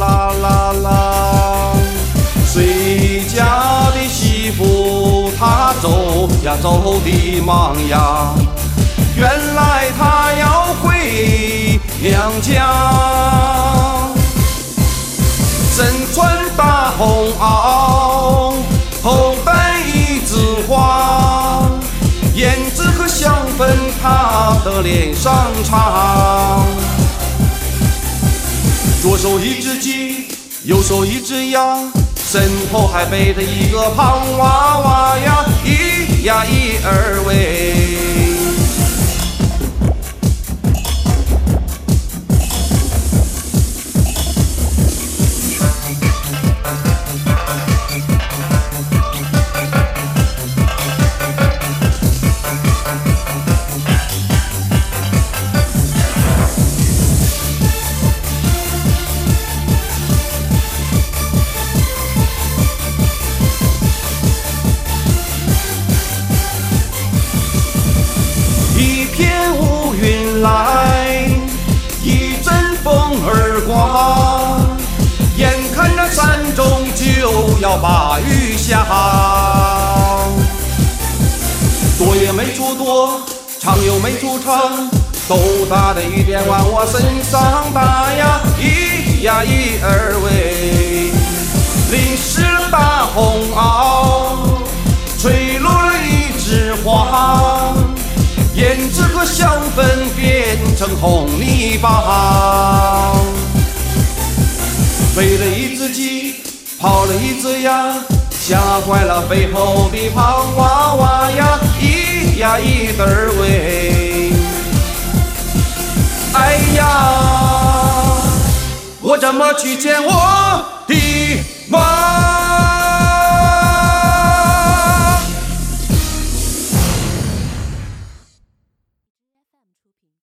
啦啦啦。谁家的媳妇她走呀走的忙呀，原来她要回娘家。身穿大红袄，头戴一枝花，胭脂和香粉她的脸上擦。左手一只鸡，右手一只鸭，身后还背着一个胖娃娃呀，一呀一儿喂。把雨下。躲也没处躲，藏又没处藏，豆大的雨点往我身上打呀，一呀一二喂，淋湿了大红袄，吹落了一枝花。胭脂和香粉变成红泥巴，为了一只鸡，跑了一只鸭，吓坏了背后的胖娃娃呀，咿呀咿得儿喂，哎呀，我怎么去见我？